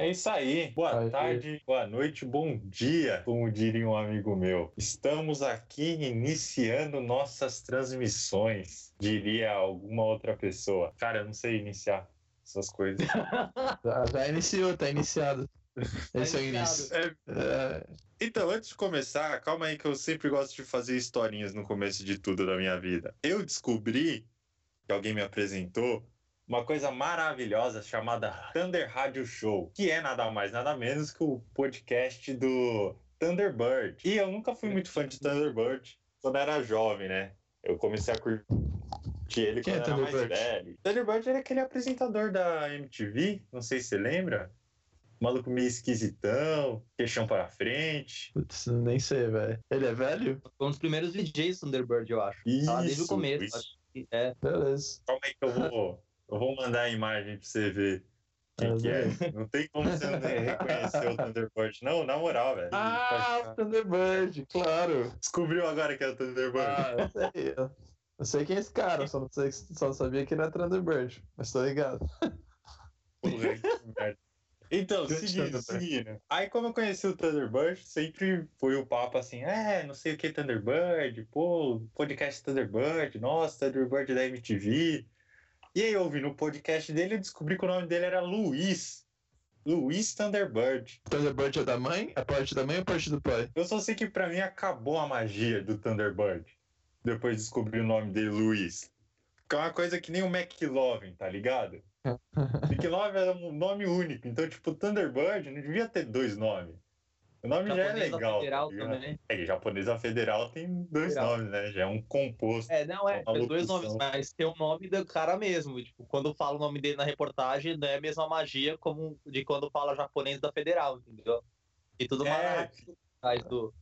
É isso aí. Boa Aí. tarde, boa noite, bom dia, como diria um amigo meu. Estamos aqui iniciando nossas transmissões, diria alguma outra pessoa. Cara, eu não sei iniciar essas coisas. Já, já iniciou, tá iniciado. Esse é o iniciado. início. É, É, Então, antes de começar, calma aí que eu sempre gosto de fazer historinhas no começo de tudo da minha vida. Eu descobri, que alguém me apresentou, uma coisa maravilhosa chamada Thunder Radio Show, que é nada mais, nada menos que o podcast do Thunderbird. E eu nunca fui muito fã de Thunderbird quando era jovem, né? Eu comecei a curtir ele Quem é quando era mais velho. Thunderbird era aquele apresentador da MTV, não sei se você lembra. Maluco meio esquisitão, queixão para frente. putz, nem sei, velho. Ele é velho? Foi um dos primeiros DJs Thunderbird, eu acho. Isso, Tá desde o começo. isso. acho que é. Beleza. Calma aí que eu vou, eu vou mandar a imagem pra você ver quem Ah, que é. Não tem como você não reconhecer o Thunderbird. Não, na moral, velho. Ah, o Thunderbird, claro. Descobriu agora que é o Thunderbird. Ah, eu sei. Eu, eu sei quem é esse cara, só não, sei, só não sabia que ele é Thunderbird. Mas tô ligado. Porra, que merda. Então, seguindo, seguindo. Aí, como eu conheci o Thunderbird, sempre foi o papo assim, é, não sei o que Thunderbird, pô, podcast Thunderbird, nossa, Thunderbird da MTV. E aí, eu ouvi no podcast dele, eu descobri que o nome dele era Luiz. Luiz Thunderbird. Thunderbird é da mãe? É parte da mãe ou parte do pai? Eu só sei que pra mim acabou a magia do Thunderbird. Depois de descobrir o nome dele, Luiz. Que é uma coisa que nem o McLovin, tá ligado? McLovin é um nome único. Então, tipo, Thunderbird não devia ter dois nomes. O nome já é Japonesa legal. Federal tá ligado? também. É, japonesa federal tem dois Federal. nomes, né? Já é um composto. É, não, é, Uma tem dois nomes, mas tem o nome do cara mesmo. Tipo, quando fala o nome dele na reportagem, não é a mesma magia como de quando fala japonês da federal, entendeu? E tudo É. mais atrás do,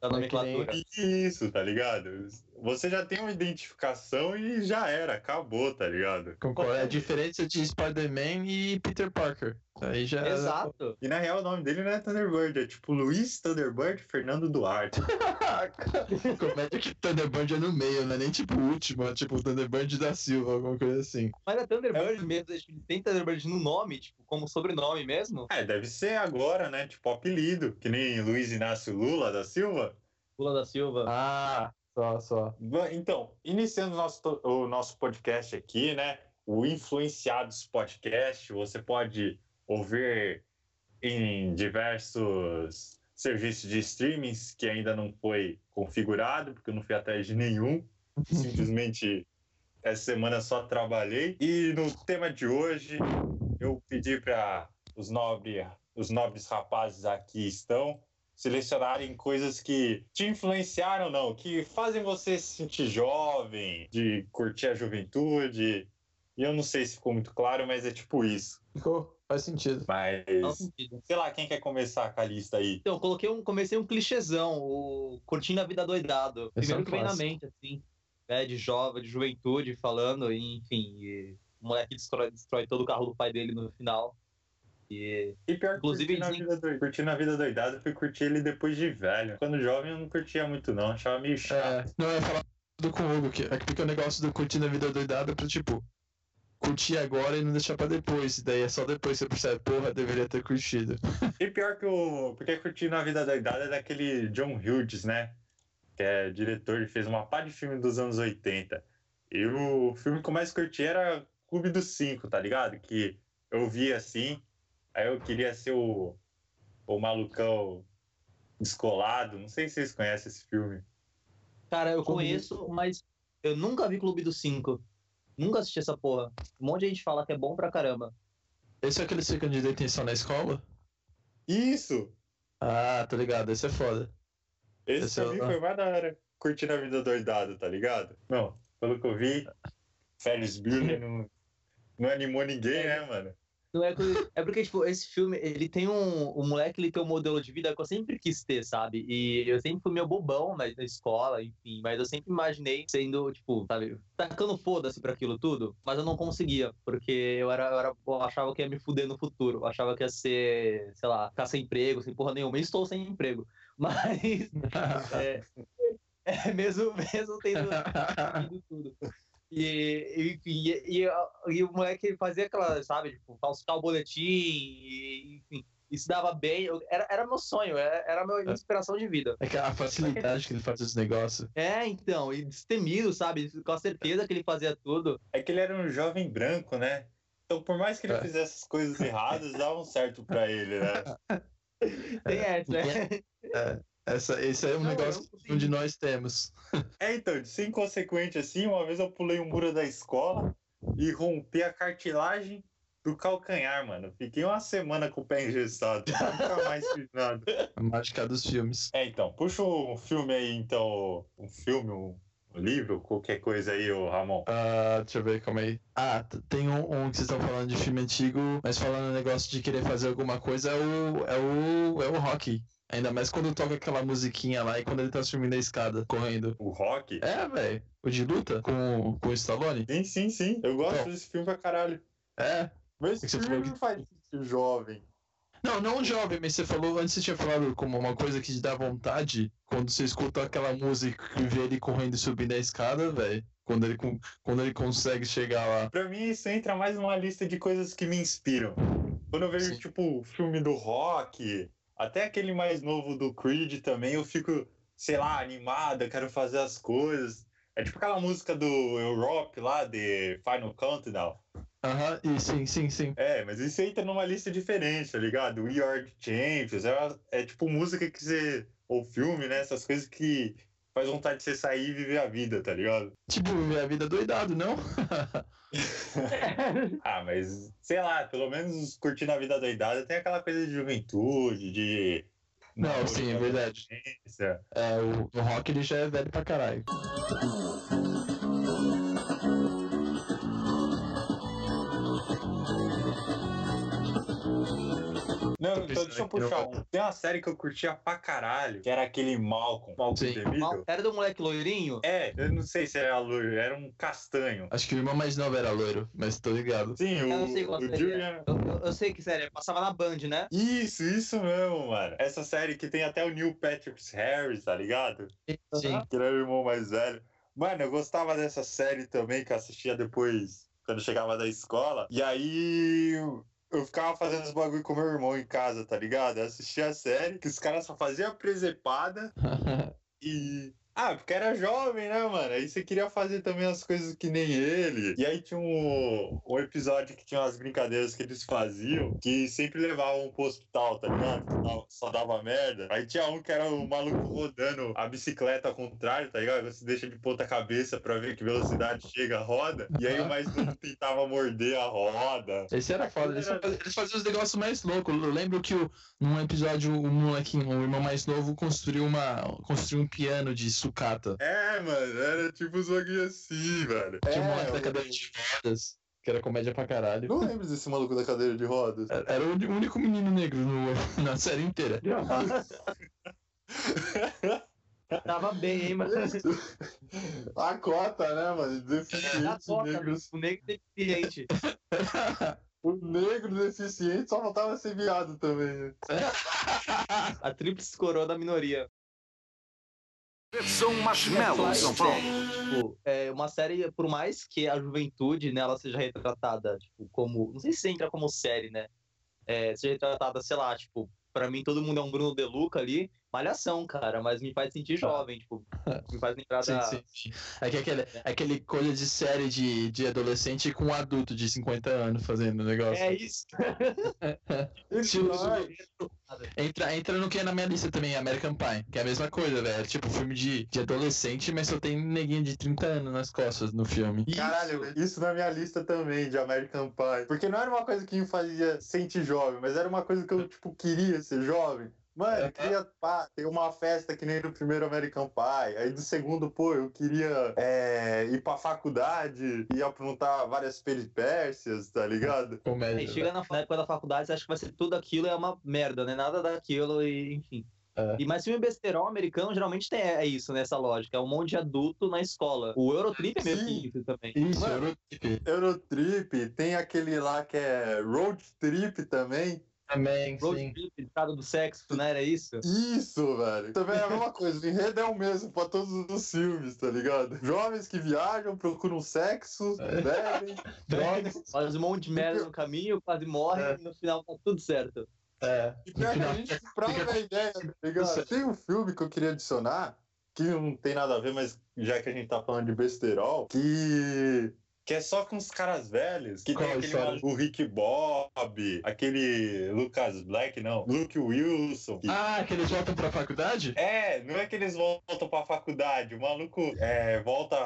da É que nem- nomenclatura. Isso, tá ligado? Você já tem uma identificação e já era, acabou, tá ligado? Concordo. É a diferença de Spider-Man e Peter Parker. Aí já. Exato. E na real o nome dele não é Thunderbird, é tipo Luiz Thunderbird Fernando Duarte. Comédia que Thunderbird é no meio, não é nem tipo o último, é tipo o Thunderbird da Silva, alguma coisa assim. Mas é Thunderbird mesmo, tipo, tem Thunderbird no nome, tipo, como sobrenome mesmo. É, deve ser agora, né? Tipo apelido, que nem Luiz Inácio Lula da Silva. Lula da Silva. Ah, só, só. Então, iniciando o nosso, o nosso podcast aqui, né? O Influenciados Podcast, você pode ouvir em diversos serviços de streamings que ainda não foi configurado, porque eu não fui atrás de nenhum. Simplesmente essa semana só trabalhei. E no tema de hoje, eu pedi para os, nobre, os nobres rapazes aqui estão selecionarem coisas que te influenciaram ou não, que fazem você se sentir jovem, de curtir a juventude. E eu não sei se ficou muito claro, mas é tipo isso. Ficou? Faz sentido. Mas, Faz sentido. sei lá, quem quer começar com a lista aí? Então, eu coloquei um, comecei um clichêzão, o Curtindo a Vida Doidado. Esse é Primeiro um que vem na mente, assim, né, de jovem, de juventude, falando, e, enfim, e o moleque destrói, destrói todo o carro do pai dele no final. E E pior que Inclusive, curtindo, a dizem- vida doidada, curtindo a vida doidada, eu fui curtir ele depois de velho. Quando jovem eu não curtia muito não, achava meio chato. É, não, eu ia falar do com o Hugo, que é que fica o negócio do curtindo a vida doidada pra, tipo, curtir agora e não deixar pra depois. E daí é só depois que você percebe, porra, deveria ter curtido. E pior que o. Porque curtindo a vida doidada é daquele John Hughes, né? Que é diretor, ele fez uma pá de filme dos anos 80. E o filme que eu mais curti era Clube dos Cinco, tá ligado? Que eu vi assim, aí eu queria ser o, o malucão descolado. Não sei se vocês conhecem esse filme. Cara, eu conheço, mas eu nunca vi Clube dos Cinco. Nunca assisti essa porra. Um monte de gente fala que é bom pra caramba. Esse é aquele que ficam de detenção na escola? Isso! Ah, tô ligado, esse é foda. Esse Esse pra mim é- foi mais da hora. Curtindo a vida doidada, tá ligado? Não, pelo que eu vi, Ferris Bueller não, não animou ninguém, né, mano? Não é, coisa- é porque, tipo, esse filme, ele tem um. O moleque ele tem um modelo de vida que eu sempre quis ter, sabe? E eu sempre fui meio bobão na, na escola, enfim. Mas eu sempre imaginei sendo, tipo, sabe, tacando foda-se pra aquilo tudo. Mas eu não conseguia, porque eu era, eu era. Eu achava que ia me fuder no futuro. Eu achava que ia ser, sei lá, ficar sem emprego, sem porra nenhuma. E estou sem emprego. Mas. É, é mesmo, mesmo tendo tudo. E, enfim, e, e, e o moleque fazia aquela, sabe, tipo, falsificar o boletim, e, enfim. se dava bem. Eu, era, era meu sonho, era, era a minha É. inspiração de vida. É que a facilidade que ele faz esse negócio. É, então, e destemido, sabe? Com a certeza que ele fazia tudo. É que ele era um jovem branco, né? Então, por mais que ele É. fizesse as coisas erradas, davam certo pra ele, né? Tem essa, né? Essa, esse é um Não, negócio que um de nós temos. É, então, de ser inconsequente assim, uma vez eu pulei um muro da escola e rompi a cartilagem do calcanhar, mano. Fiquei uma semana com o pé engessado. Nunca mais fiz nada. A mágica dos filmes. É, então, puxa um filme aí, então. Um filme, um, livro, qualquer coisa aí, ô Ramon. Ah, deixa eu ver, calma aí. Ah, tem um, um que vocês estão falando de filme antigo, mas falando negócio de querer fazer alguma coisa, é o, é o, é o rock. Ainda mais quando toca aquela musiquinha lá e quando ele tá subindo a escada, correndo. O Rock? É, velho. O de luta com, com o Stallone. Sim, sim, sim. Eu gosto Bom. desse filme pra caralho. É. Mas que esse você filme que- faz sentido jovem. Não, não jovem, mas você falou, antes você tinha falado como uma coisa que te dá vontade, quando você escuta aquela música e vê ele correndo e subindo a escada, velho. Quando ele, quando ele consegue chegar lá. Pra mim, isso entra mais numa lista de coisas que me inspiram. Quando eu vejo, Sim. tipo, filme do rock, até aquele mais novo do Creed também, eu fico, sei lá, animado, eu quero fazer as coisas. É tipo aquela música do Europe lá, de Final Countdown. Aham, e sim, sim, sim. É, mas isso entra numa lista diferente, tá ligado? We Are Champions. É, é tipo música que você. Ou filme, né? Essas coisas que faz vontade de você sair e viver a vida, tá ligado? Tipo, viver a vida doidado, não? Ah, mas sei lá, pelo menos curtindo a vida doidada tem aquela coisa de juventude, de. Não, namoro sim, é de verdade. É, o, o rock ele já é velho pra caralho. Não, então deixa eu puxar um. Tem uma série que eu curtia pra caralho, que era aquele Malcolm. Malcolm. Mal- Era do moleque loirinho? É, eu não sei se era loiro, era um castanho. Acho que o irmão mais novo era loiro, mas tô ligado. Sim, o, Eu não sei qual o série Julian. Eu, eu- eu sei que série, passava na Band, né? Isso, isso mesmo, mano. Essa série que tem até o Neil Patrick Harris, tá ligado? Sim. Que era o irmão mais velho. Mano, eu gostava dessa série também, que eu assistia depois, quando eu chegava da escola. E aí eu- ficava fazendo os bagulho com meu irmão em casa, tá ligado? Eu assistia a série, que os caras só faziam presepada e. Ah, porque era jovem, né, mano? Aí você queria fazer também as coisas que nem ele. E aí tinha um, um episódio que tinha umas brincadeiras que eles faziam, que sempre levavam pro hospital, tá ligado? Só dava merda. Aí tinha um que era o maluco rodando a bicicleta ao contrário, tá ligado? Você deixa de ponta cabeça pra ver que velocidade chega a roda. E aí o mais novo tentava morder a roda. Esse era foda, eles, faziam- eles faziam os negócios mais loucos. Eu lembro que o- num episódio o molequinho, o irmão mais novo, construiu uma. construiu um piano de sucata. É, mano, era tipo uns bagulho assim, velho. Tinha um É, moleque da cadeira de rodas, que era comédia pra caralho. Não lembro desse maluco da cadeira de rodas. Era era o único menino negro no- na série inteira. Tava bem, hein, mano? A cota, né, mano? Na Deficientes cota, negros. o negro deficiente. O negro deficiente só faltava ser viado também. né? A tríplice coroa da minoria. Versão Marshmallow São Paulo. Tipo, é uma série, por mais que a juventude nela seja retratada, tipo, como. Não sei se entra como série, né? É, seja retratada, sei lá, tipo, pra mim todo mundo é um Bruno De Luca ali. Malhação, cara, mas me faz sentir jovem, tipo, me faz lembrar Sim, da. sim, sim. É que aquele, é aquele coisa de série de, de adolescente com um adulto de 50 anos fazendo o negócio. É isso. Tipo, Entra, entra no que é na minha lista também, American Pie, que é a mesma coisa, velho. Tipo, filme de, de adolescente, mas só tem neguinho de 30 anos nas costas no filme. Caralho, isso na minha lista também, de American Pie. Porque não era uma coisa que me fazia sentir jovem, mas era uma coisa que eu, tipo, queria ser jovem. Mano, eu queria pá, ter uma festa que nem no primeiro American Pie. Aí do segundo, pô, eu queria é, ir pra faculdade e aprontar várias peripécias, tá ligado? Comédia. Aí chega na na época da faculdade, você acha que vai ser tudo aquilo e é uma merda, né? Nada daquilo e enfim. É. E mais filme besterol americano geralmente tem é isso, nessa lógica. É um monte de adulto na escola. O Eurotrip é meio que isso também. Isso, Mano. Eurotrip Eurotrip, tem aquele lá que é Road Trip também. Também, Road sim. Estado do sexo, não era isso? Isso, velho. Também é a mesma coisa. O enredo é o mesmo pra todos os filmes, tá ligado? Jovens que viajam, procuram sexo, bebem, drogas. Faz um monte de merda no caminho, quase morre É. e no final tá tudo certo. É, E pior que a gente prova fica- a ideia, tá ligado? Tem um filme que eu queria adicionar, que não tem nada a ver, mas já que a gente tá falando de besterol, que. Que é só com os caras velhos. Que Qual tem aquele o Rick Bob, aquele Lucas Black, não. Luke Wilson. que- Ah, que eles voltam pra faculdade? É, não é que eles voltam pra faculdade. O maluco é, volta,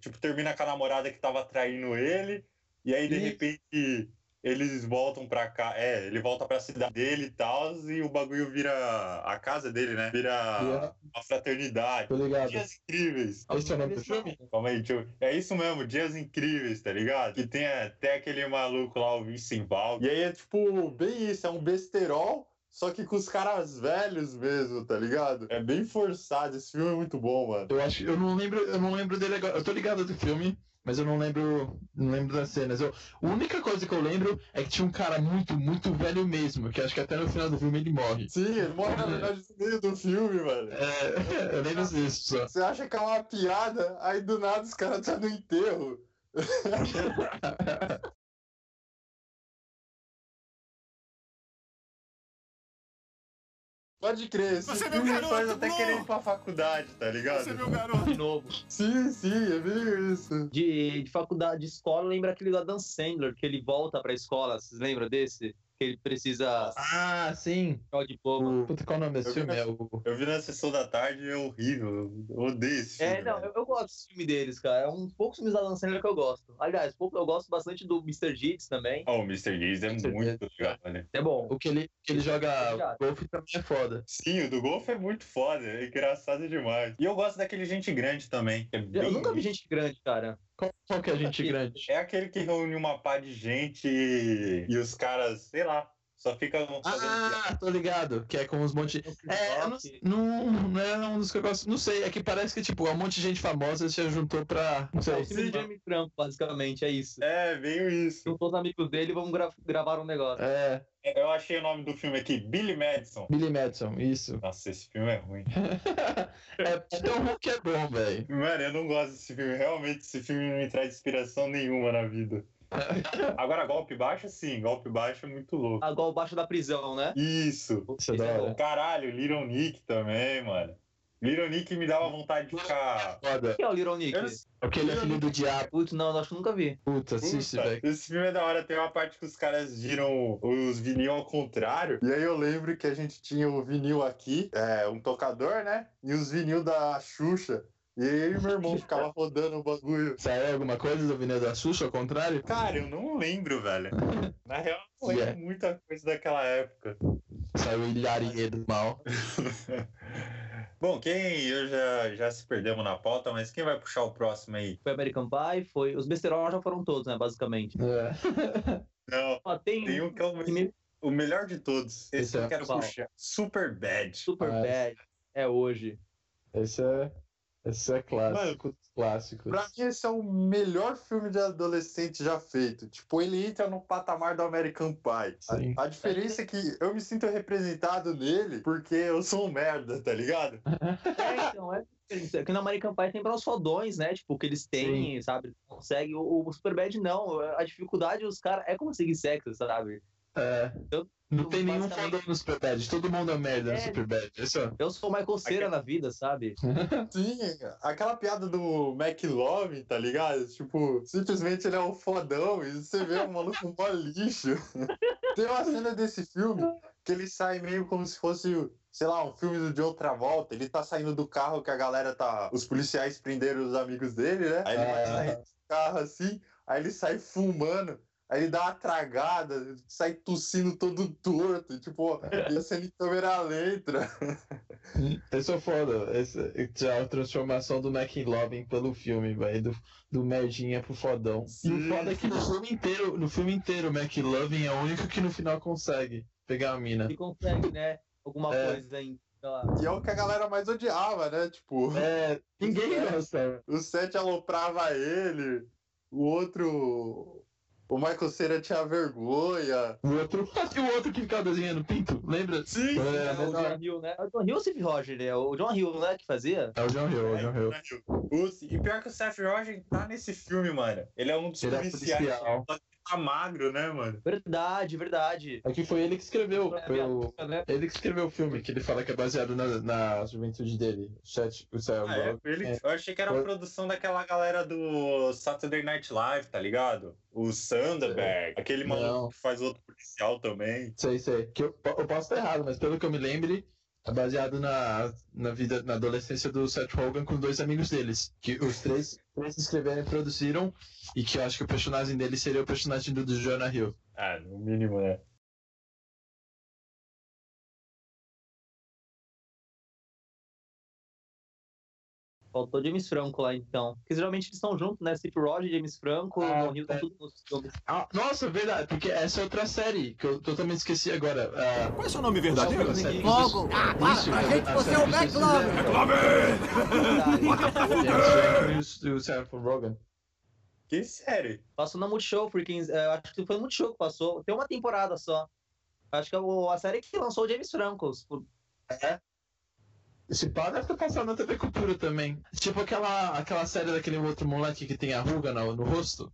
tipo, termina com a namorada que tava traindo ele, e aí de Isso. repente eles voltam pra cá. É, ele volta pra cidade dele e tal, e o bagulho vira a casa dele, né? Vira Vira. uma fraternidade. Tô ligado. Dias incríveis. Esse é o nome do filme? Calma aí, deixa eu... É isso mesmo, Dias Incríveis, tá ligado? Que tem até aquele maluco lá, o Vincent Val. E aí é tipo, bem isso, é um besterol, só que com os caras velhos mesmo, tá ligado? É bem forçado, esse filme é muito bom, mano. Eu acho, eu não lembro, eu não lembro dele agora. Eu tô ligado do filme, mas eu não lembro, não lembro das cenas. Eu, a única coisa que eu lembro é que tinha um cara muito, muito velho mesmo, que acho que até no final do filme ele morre. Sim, ele morre na verdade no meio do filme, mano. É, eu lembro disso só. Você acha que é uma piada, aí do nada os caras tá no enterro. Pode crer, esse Você é meu filme garoto, faz até Blue! querer ir pra faculdade, tá ligado? Você é meu garoto. De novo. Sim, sim, é bem isso. De, de faculdade, de escola, lembra aquele do Adam Sandler, que ele volta pra escola. Vocês lembram desse? Que ele precisa Ah, sim. de diploma. O, puta, qual é o nome desse Eu vi filme? na- É o. Eu vi na sessão da tarde e é horrível. Eu odeio esse filme. É, não, eu, eu gosto desse filme deles, cara. É um dos poucos filmes da Adam Sandler que eu gosto. Aliás, pouco, eu gosto bastante do Mr. Deeds também. Oh, o Mr. Deeds é certeza. muito legal, né? É bom. O que ele, que ele joga Obrigado. golfe também é foda. Sim, o do Golf é muito foda, é engraçado demais. E eu gosto daquele Gente Grande também. que é Eu nunca vi gente grande, cara. Qual, que é a gente Aqui. grande? É aquele que reúne uma pá de gente e, e os caras, sei lá, só piada. Ah, tô ligado. Que é com uns monte. É, eu não, não, não é um dos que eu gosto. Não sei, é que parece que, tipo, um monte de gente famosa se juntou pra. Não É sei. o filme do Jamie Trump, basicamente, é isso. É, meio isso. Juntou os amigos dele e vamos gra- gravar um negócio. É, Eu achei o nome do filme aqui, Billy Madison. Billy Madison, isso. Nossa, esse filme é ruim. é, é tão ruim que é bom, velho. Mano, eu não gosto desse filme. Realmente, esse filme não me traz inspiração nenhuma na vida. Agora, golpe baixo, sim. Golpe baixo é muito louco. Ah, igual baixo da prisão, né? Isso. Isso é é. Caralho, Little Nick também, mano. Little Nick me dava vontade de ficar. Foda. Quem é o Little Nick? Eu Aquele é filho do diabo. Putz, não, eu acho que nunca vi. Puta, assiste, velho. Esse filme é da hora, tem uma parte que os caras giram os vinil ao contrário. E aí eu lembro que a gente tinha o vinil aqui, é, um tocador, né? E os vinil da Xuxa. E aí eu meu irmão ficava rodando o bagulho. Saiu alguma coisa do Vinil da Xuxa, ao contrário? Cara, eu não lembro, velho. Na real, não lembro Yeah. muita coisa daquela época. Saiu o Ilharie do mal. Bom, quem eu já, já se perdemos na pauta, mas quem vai puxar o próximo aí? Foi American Pie, foi. Os besterol já foram todos, né, basicamente. É. Não, Ó, tem, tem um que é o, que me- o melhor de todos. Esse Esse é eu quero qual? puxar. Super Bad. Super Ah, Bad. É hoje. Esse é. Esse é clássico. dos clássicos. Pra mim, esse é o melhor filme de adolescente já feito. Tipo, ele entra no patamar do American Pie. Sim. A, a diferença é que eu me sinto representado nele porque eu sou um merda, tá ligado? É, então, é. Aqui no American Pie tem para os fodões, né? Tipo, que eles têm, sabe? Consegue. O, o Superbad não. A dificuldade dos caras é conseguir sexo, sabe? É. Eu- Não tem nenhum fodão no Superbad. Todo mundo é merda no É. Superbad. Esse é. Eu sou o Michael Cera na vida, sabe? Sim, aquela piada do McLovin, tá ligado? Tipo, simplesmente ele é um fodão e você vê um maluco mó lixo. Tem uma cena desse filme que ele sai meio como se fosse, sei lá, um filme do John Travolta. Ele tá saindo do carro que a galera tá. Os policiais prenderam os amigos dele, né? Aí ele vai Ah. sair do carro assim, aí ele sai fumando. Aí ele dá uma tragada, sai tossindo todo torto, tipo, ia sendo em câmera lenta. Esse é foda. Esse é a transformação do McLovin pelo filme, velho. Do, do merdinha pro fodão. E Sim. o foda é que no filme inteiro, no filme inteiro, o McLovin é o único que no final consegue pegar a mina. E consegue, né? Alguma É. coisa lá. E é o que a galera mais odiava, né? Tipo. É, ninguém É. gosta. O Seth aloprava ele, o outro. O Michael Cera tinha vergonha. O outro, e o outro que ficava desenhando pinto, lembra? Sim! É, É, o John Hill, né? É o John Hill ou o Steve Roger, né? O John Hill, né? Que fazia? É o John Hill, é o John Hill. O- e pior que o Seth Rogen tá nesse filme, mano. Ele é um dos Ele é policiais. policial. Tá magro, né, mano? Verdade, verdade. Aqui foi ele que escreveu. Foi o- Né? ele que escreveu o filme, que ele fala que é baseado na, na juventude dele. O chat, o Ah, é? Ele, É. Eu achei que era a Foi- produção daquela galera do Saturday Night Live, tá ligado? O Sanderberg, aquele maluco Não. que faz outro policial também. Sei, sei. Que eu, eu posso estar errado, mas pelo que eu me lembre, é baseado na, na vida, na adolescência do Seth Rogen com dois amigos deles. Que os três, três escreveram e produziram, e que eu acho que o personagem dele seria o personagem do, do Jonah Hill. Ah, no mínimo, né? Faltou James Franco lá, então. Porque geralmente eles estão juntos, né? Steve Rogers, James Franco, Ah, o Rio tá é. tudo nos filmes. Ah, nossa, verdade, porque essa é outra série que eu totalmente esqueci agora. Ah, Qual é seu nome verdadeiro? Logo! Ah, para, pra a- gente a você é o McLovin! fizeram. Verdade. James Franco e o- e Seth Rogen. Que série? Passou na Multishow, é, acho que foi no Multishow que passou. Tem uma temporada só. Acho que é o- a série que lançou o James Franco. Esse pá deve ter passado na TV Cultura também. Tipo aquela, aquela série daquele outro moleque que tem a ruga no, no rosto.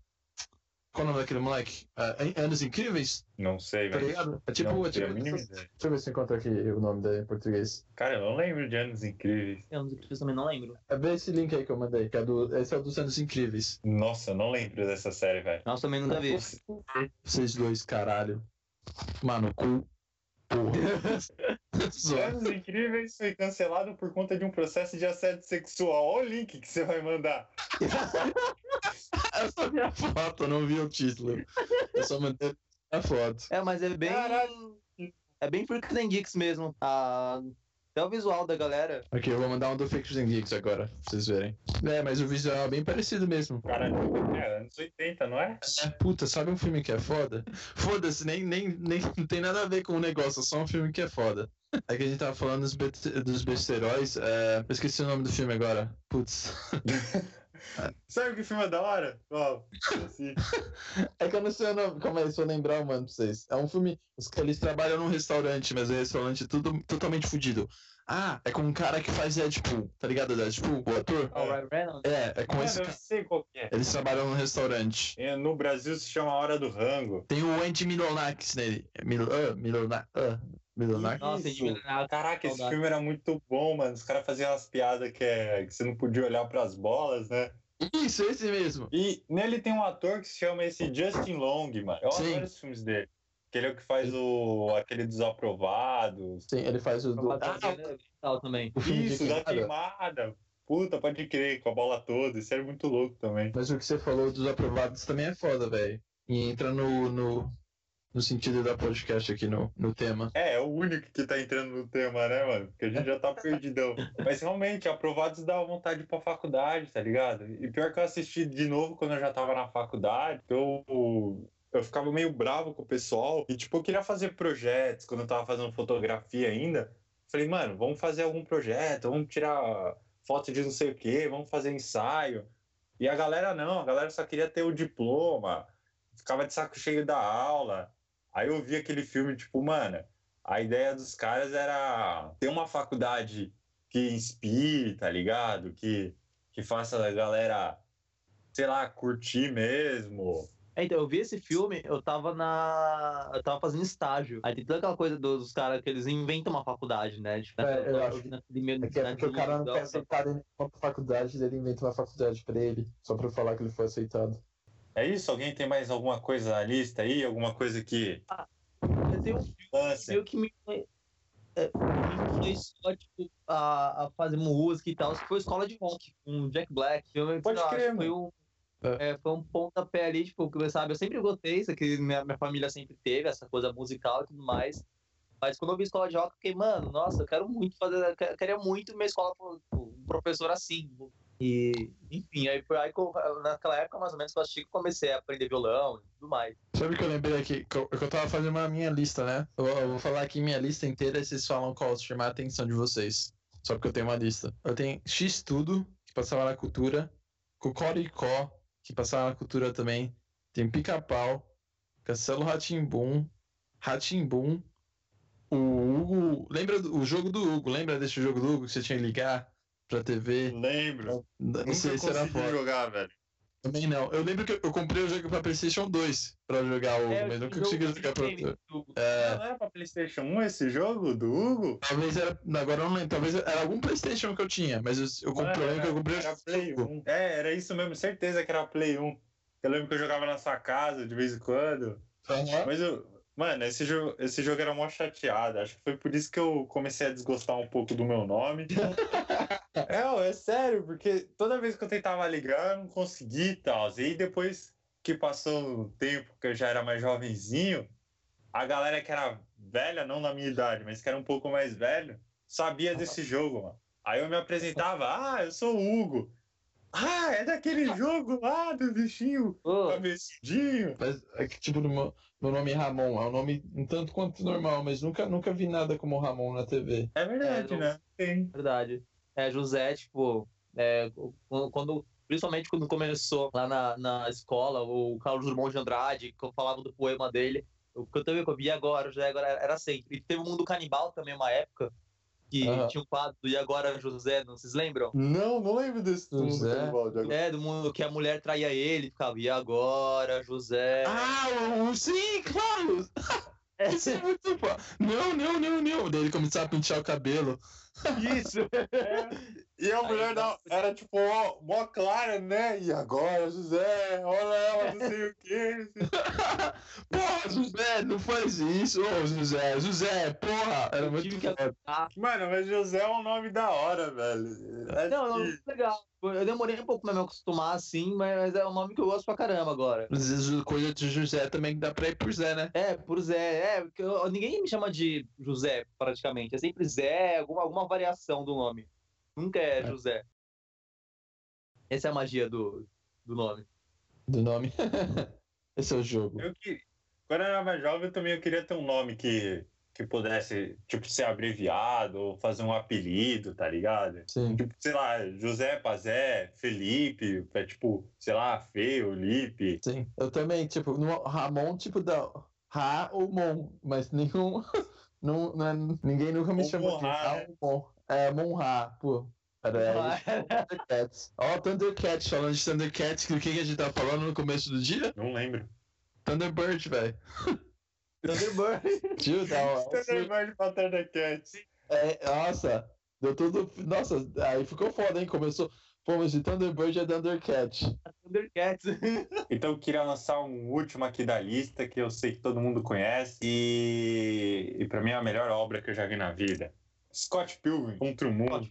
Qual o nome daquele moleque? Ah, Anos Incríveis? Não sei, Tá velho. ligado? É tipo. não é tipo deixa eu ver se eu encontro aqui o nome dele em português. Cara, eu não lembro de Anos Incríveis. Eu não- eu também não lembro. É ver esse link aí que eu mandei, que é do. Esse é o dos Anos Incríveis. Nossa, eu não lembro dessa série, velho. Nossa, também nunca vi. Vocês dois, caralho. Mano, cu. Porra. Anos Incríveis foi cancelado por conta de um processo de assédio sexual. Olha o link que você vai mandar. Eu só vi a foto, eu não vi o título. Eu só mandei a foto. É, mas é bem. Caralho. É bem Freaks and Geeks mesmo. Ah, até o visual da galera. Ok, eu vou mandar um do Fakes and Geeks agora, pra vocês verem. É, mas o visual é bem parecido mesmo. Cara, é anos 80, não é? É, puta, sabe um filme que é foda? Foda-se, nem, nem, nem não tem nada a ver com o negócio, é só um filme que é foda. É que a gente tava falando dos, be- dos besteiróis, é... eu esqueci o nome do filme agora. Putz. Sabe que filme é da hora? Ó, assim. É que eu não sei o nome, calma aí, se eu lembrar, mano, pra vocês. É um filme, os que eles trabalham num restaurante, mas é um restaurante tudo totalmente fudido. Ah, é com um cara que faz Deadpool, tá ligado? Deadpool, o ator? Ah, o Ryan Reynolds. É, é com Mano, esse eu sei qual que é. Eles trabalham num restaurante. É, No Brasil se chama Hora do Rango. Tem o Andy Milonax nele. Mil, uh, Milona, uh, Milonax. Nossa, Isso. Milionário. Caraca, esse filme era muito bom, mano. Os caras faziam umas piadas que, é, que você não podia olhar pras bolas, né? Isso, esse mesmo. E nele tem um ator que se chama esse Justin Long, mano. Eu Sim. adoro os filmes dele. Que ele é o que faz o aquele dos aprovados. Sim, ele faz o do. Ah, Ah, tal também. Isso, da queimada. queimada. Puta, pode crer, com a bola toda. Isso era muito louco também. Mas o que você falou dos aprovados também é foda, velho. E entra no, no, no sentido da podcast aqui no, no tema. É, é o único que tá entrando no tema, né, mano? Porque a gente já tá perdidão. Mas realmente, aprovados dá vontade de ir pra faculdade, tá ligado? E pior que eu assisti de novo quando eu já tava na faculdade, eu, eu ficava meio bravo com o pessoal. E, tipo, eu queria fazer projetos quando eu tava fazendo fotografia ainda. Falei, mano, vamos fazer algum projeto, vamos tirar foto de não sei o quê, vamos fazer ensaio. E a galera não, a galera só queria ter o diploma, ficava de saco cheio da aula. Aí eu vi aquele filme, tipo, mano, a ideia dos caras era ter uma faculdade que inspire, tá ligado? Que, que faça a galera, sei lá, curtir mesmo. É, então, eu vi esse filme, eu tava na. Eu tava fazendo estágio. Aí tem toda aquela coisa dos caras que eles inventam uma faculdade, né? Tipo, É, eu acho meio- É que, é porque o cara não mundão, quer aceitar ele uma faculdade, ele inventa uma faculdade pra ele, só pra falar que ele foi aceitado. É isso? Alguém tem mais alguma coisa na lista aí? Alguma coisa que Mas tem um lance? meio que me, é, me influenciou tipo, a, a fazer música e tal, que foi Escola de Rock, com Jack Black. Eu, Pode eu crer, foi um, é, foi um pontapé ali, tipo, que, sabe, eu sempre gostei, isso aqui minha, minha família sempre teve, essa coisa musical e tudo mais. Mas quando eu vi escola de rock, eu fiquei, mano, nossa, eu quero muito fazer, eu que- eu queria muito minha escola com um professor assim. E, enfim, aí foi aí que eu, naquela época, mais ou menos, eu assisti que comecei a aprender violão e tudo mais. Sabe o que eu lembrei aqui? Que eu, que eu tava fazendo uma minha lista, né? Eu, eu vou falar aqui minha lista inteira e vocês falam qual chamar a atenção de vocês. Só porque eu tenho uma lista. Eu tenho X Tudo, que passava na cultura. Cocoricó, que passava na cultura também. Tem Pica-Pau, Castelo Ratimbum, Ratimbum. O Hugo. Lembra do o jogo do Hugo? Lembra desse jogo do Hugo que você tinha que ligar pra TV? Lembro. Não Nunca sei se era consegui foda. jogar, velho. Também não. Eu lembro que eu comprei o jogo pra PlayStation 2 pra jogar o É, mas eu nunca consegui jogar pra É, Não era pra PlayStation 1 esse jogo do Hugo? talvez era. Agora eu não lembro. Talvez era algum PlayStation que eu tinha, mas eu, eu comprei, que eu comprei o era. Play 1. É, era isso mesmo, certeza que era Play 1. Eu lembro que eu jogava na sua casa de vez em quando. Aham. Mas eu. Mano, esse jogo, esse jogo era mó chateado. Acho que foi por isso que eu comecei a desgostar um pouco do meu nome. é, é sério, porque toda vez que eu tentava ligar, eu não conseguia e tal. E aí depois que passou o tempo, que eu já era mais jovenzinho, a galera que era velha, não na minha idade, mas que era um pouco mais velho, sabia desse jogo, mano. Aí eu me apresentava, ah, eu sou o Hugo. Ah, é daquele jogo lá do bichinho Ô, cabeçudinho. Mas é que, tipo, meu, meu nome é Ramon. É um nome um tanto quanto normal, mas nunca, nunca vi nada como Ramon na TV. É verdade, É, né? Tem. verdade. É, José, tipo, é, quando- principalmente quando começou lá na, na escola, o Carlos Drummond de Andrade, que eu falava do poema dele, o que eu também eu vi agora, José agora era sempre. E teve o Mundo Canibal também, uma época, que Aham. tinha um quadro do E Agora José, não vocês lembram? Não, não lembro desse do José. canibal. É, do mundo que a mulher traía ele, ficava, e agora, José? Ah, sim, claro! Isso é muito bom. Não, não, não, não. Daí ele começava a pentear o cabelo. Isso! E a Aí, mulher da- era tipo mó, mó clara, né? E agora, José, olha ela, não sei o quê. porra, José, não faz isso. Ô, José, José, porra. Era Eu muito que. Mano, mas José é um nome da hora, velho. Acho Não, não, que- legal. Eu demorei um pouco pra me acostumar, assim, mas é um nome que eu gosto pra caramba agora. Às vezes coisa de José também dá pra ir por Zé, né? É, por Zé. É, porque eu- ninguém me chama de José, praticamente. É sempre Zé, alguma, alguma variação do nome. Nunca é, É. José. Essa é a magia do, do nome. Do nome. Esse é o jogo. Eu que... Quando eu era mais jovem, eu também eu queria ter um nome que, que pudesse, tipo, ser abreviado ou fazer um apelido, tá ligado? Sim. Tipo, sei lá, José Pazé, Felipe, é tipo, sei lá, Feio, Lipe. Sim. Eu também, tipo, no Ramon, tipo, da Ra ou Mon, mas nenhum. Não, não é- ninguém nunca me Ou chamou de Ra ou Mon. É, Mon-Ra, pô. Era isso. Thundercats. Ó, Thundercats, falando de Thundercats, que o que que a gente tava falando no começo do dia? Não lembro. Thunderbird, velho. Thunderbird. Tio, uma- Thunderbird pra Thundercats. É, nossa, deu tudo. Nossa, aí ficou foda, hein? Começou. Pô, mas de Thunderbird é Thundercat. Thundercats. Então eu queria lançar um último aqui da lista que eu sei que todo mundo conhece e, e para mim é a melhor obra que eu já vi na vida. Scott Pilgrim contra o mundo.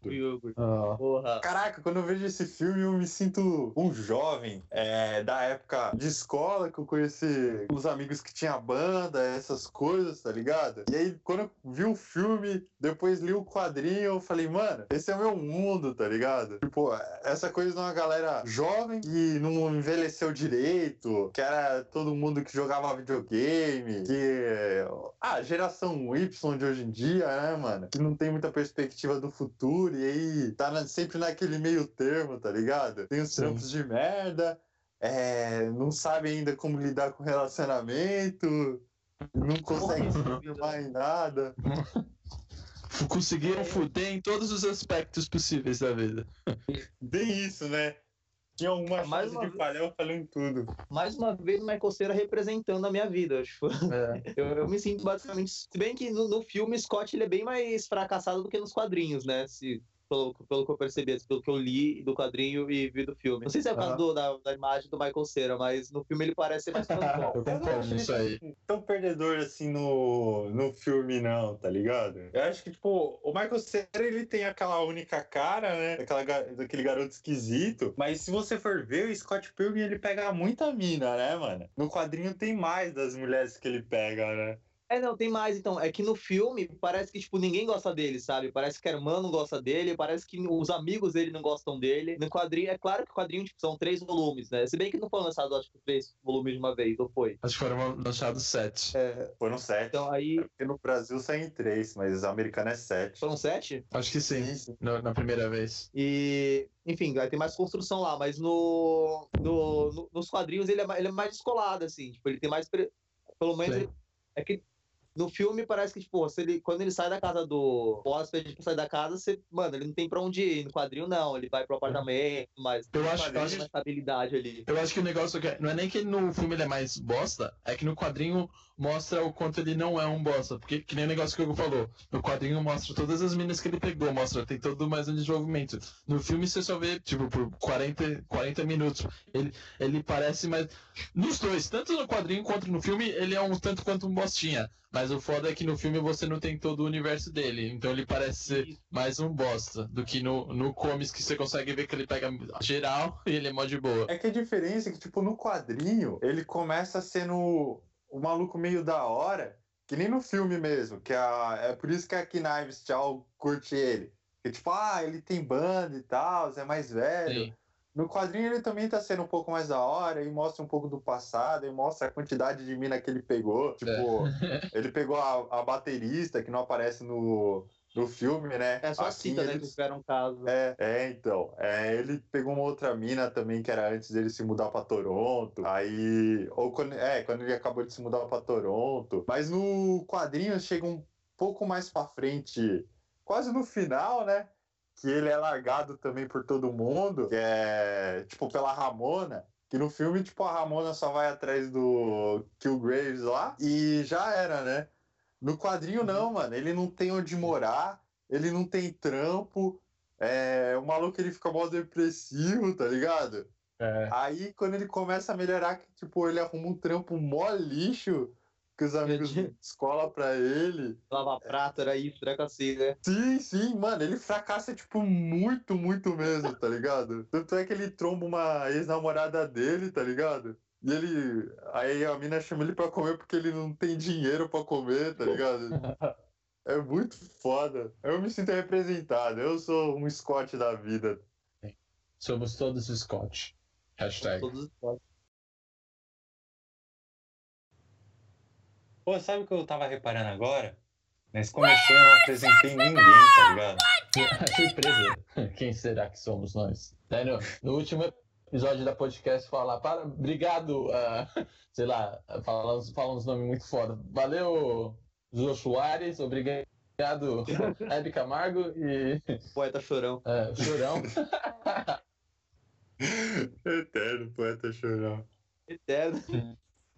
Ah, Porra. Caraca, quando eu vejo esse filme eu me sinto um jovem é, da época de escola que eu conheci os amigos que tinha banda, essas coisas, tá ligado? E aí quando eu vi o filme, depois li o quadrinho, eu falei, mano, esse é o meu mundo, tá ligado? Tipo, essa coisa de uma galera jovem que não envelheceu direito, que era todo mundo que jogava videogame, que. Ah, geração Y de hoje em dia, né, mano? Que não tem muita perspectiva do futuro e aí tá na- sempre naquele meio termo, tá ligado? Tem os Sim. trampos de merda, é, não sabe ainda como lidar com relacionamento, não consegue se firmar em nada. Conseguiram fuder em todos os aspectos possíveis da vida. Bem isso, né? Tinha alguma Mais chance uma de vez- falhar, eu falei em tudo. Mais uma vez, o Michael Cera representando a minha vida. Tipo, É. eu, eu me sinto basicamente. Se bem que no, no filme, Scott ele é bem mais fracassado do que nos quadrinhos, né? Se, pelo, pelo que eu percebi, assim, pelo que eu li do quadrinho e vi do filme. Não sei se é por causa do- da, da imagem do Michael Cera, mas no filme ele parece ser mais tranquilo. Eu concordo nisso aí. tão perdedor assim no, no filme, não, tá ligado? Eu acho que, tipo, o Michael Cera, ele tem aquela única cara, né? Daquela, ga- daquele garoto esquisito. Mas se você for ver, o Scott Pilgrim, ele pega muita mina, né, mano? No quadrinho tem mais das mulheres que ele pega, né? É, não, tem mais, então. É que no filme parece que, tipo, ninguém gosta dele, sabe? Parece que a irmã não gosta dele, parece que os amigos dele não gostam dele. No quadrinho, é claro que o quadrinho, tipo, são três volumes, né? Se bem que não foi lançado, acho que três volumes de uma vez, ou foi? Acho que foram lançados sete. É, Foram sete. então aí. É porque no Brasil saem três, mas americano é sete. Foram sete? Acho que sim, no- na primeira vez. E, enfim, vai ter mais construção lá, mas no, no- no- nos quadrinhos ele é, ele é mais descolado, assim. Tipo, ele tem mais. Pelo menos. Sim. ele- é que No filme parece que, tipo, se ele, quando ele sai da casa do. Hóspede pra sair da casa, você, mano, ele não tem pra onde ir. No quadrinho, não. Ele vai pro apartamento, mas Eu acho- quadrinho eu acho- uma estabilidade ali. Eu acho que o negócio que não é nem que no filme ele é mais bosta, é que no quadrinho mostra o quanto ele não é um bosta. Porque, que nem o negócio que o Hugo falou, no quadrinho mostra todas as minas que ele pegou, mostra, tem todo mais um desenvolvimento. No filme você só vê, tipo, por 40, 40 minutos. Ele, ele parece mais. Nos dois, tanto no quadrinho quanto no filme, ele é um tanto quanto um bostinha. Mas o foda é que no filme você não tem todo o universo dele. Então ele parece ser mais um bosta do que no, no comics que você consegue ver que ele pega geral e ele é mó de boa. É que a diferença é que, tipo, no quadrinho, ele começa sendo o maluco meio da hora, que nem no filme mesmo, que a, é por isso que a Knives Tchau curte ele. Que, tipo, ah, ele tem banda e tal, é mais velho. Sim. No quadrinho ele também tá sendo um pouco mais da hora e mostra um pouco do passado e mostra a quantidade de mina que ele pegou. Tipo, ele pegou a, a baterista que não aparece no, no filme, né? É só a Aqui cita, né? ele- Que tiveram um caso. é, é, então. É, ele pegou uma outra mina também, que era antes dele se mudar pra Toronto. Aí. Ou quando. É, quando ele acabou de se mudar pra Toronto. Mas no quadrinho chega um pouco mais pra frente, quase no final, né? Que ele é largado também por todo mundo. Que é, tipo, pela Ramona. Que no filme, tipo, a Ramona só vai atrás do Killgraves lá e já era, né? No quadrinho, não, mano. Ele não tem onde morar, ele não tem trampo. É, o maluco ele fica mó depressivo, tá ligado? É. Aí quando ele começa a melhorar, que tipo, ele arruma um trampo mó lixo que os amigos de escola pra ele. Lava prato, era isso, treco assim, né? Sim, sim, mano, ele fracassa, tipo, muito, muito mesmo, tá ligado? Tanto é que ele tromba uma ex-namorada dele, tá ligado? E ele. Aí a mina chama ele pra comer porque ele não tem dinheiro pra comer, tá ligado? É muito foda. Eu me sinto representado. Eu sou um Scott da vida. Somos todos Scott. Hashtag. Todos os Pô, sabe o que eu tava reparando agora? Nesse começo eu não apresentei ninguém, tá ligado? Surpresa. Quem será que somos nós? Daí no, no último episódio da podcast falar, para, obrigado, ah, sei lá, fala, uns- fala uns nomes muito foda. Valeu, Jô Soares, obrigado, Hebe Camargo e Poeta chorão. ah, Chorão. Eterno poeta chorão. Eterno.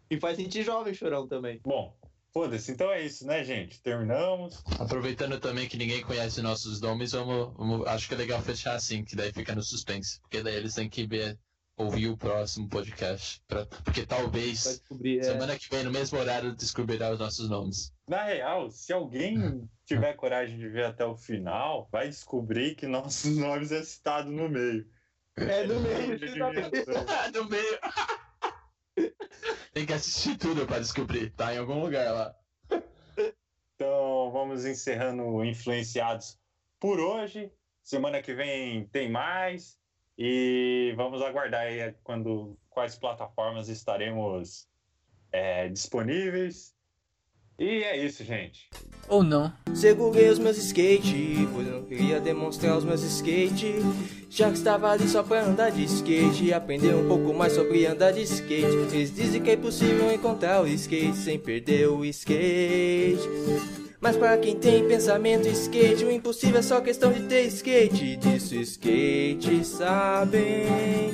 E faz sentir jovem chorão também. Bom, foda-se, então é isso, né, gente? Terminamos. Aproveitando também que ninguém conhece nossos nomes, vamos, vamos- acho que é legal fechar assim, que daí fica no suspense. Porque daí eles têm que ver, ouvir o próximo podcast. pra- porque talvez é. semana que vem, no mesmo horário, descobrirá os nossos nomes. Na real, se alguém tiver coragem de ver até o final, vai descobrir que nossos nomes é citado no meio. É no meio. Adivinhação. no meio. Tem que assistir tudo pra descobrir. Tá em algum lugar lá. Então vamos encerrando Influenciados por hoje. Semana que vem tem mais. E vamos aguardar aí quando, quais plataformas estaremos é, disponíveis. E é isso, gente. Ou não. Segurei os meus skate, pois eu não queria demonstrar os meus skate. Já que estava ali só pra andar de skate e aprender um pouco mais sobre andar de skate. Eles dizem que é possível encontrar o skate sem perder o skate. Mas para quem tem pensamento skate, o impossível é só questão de ter skate. Disso skate sabem.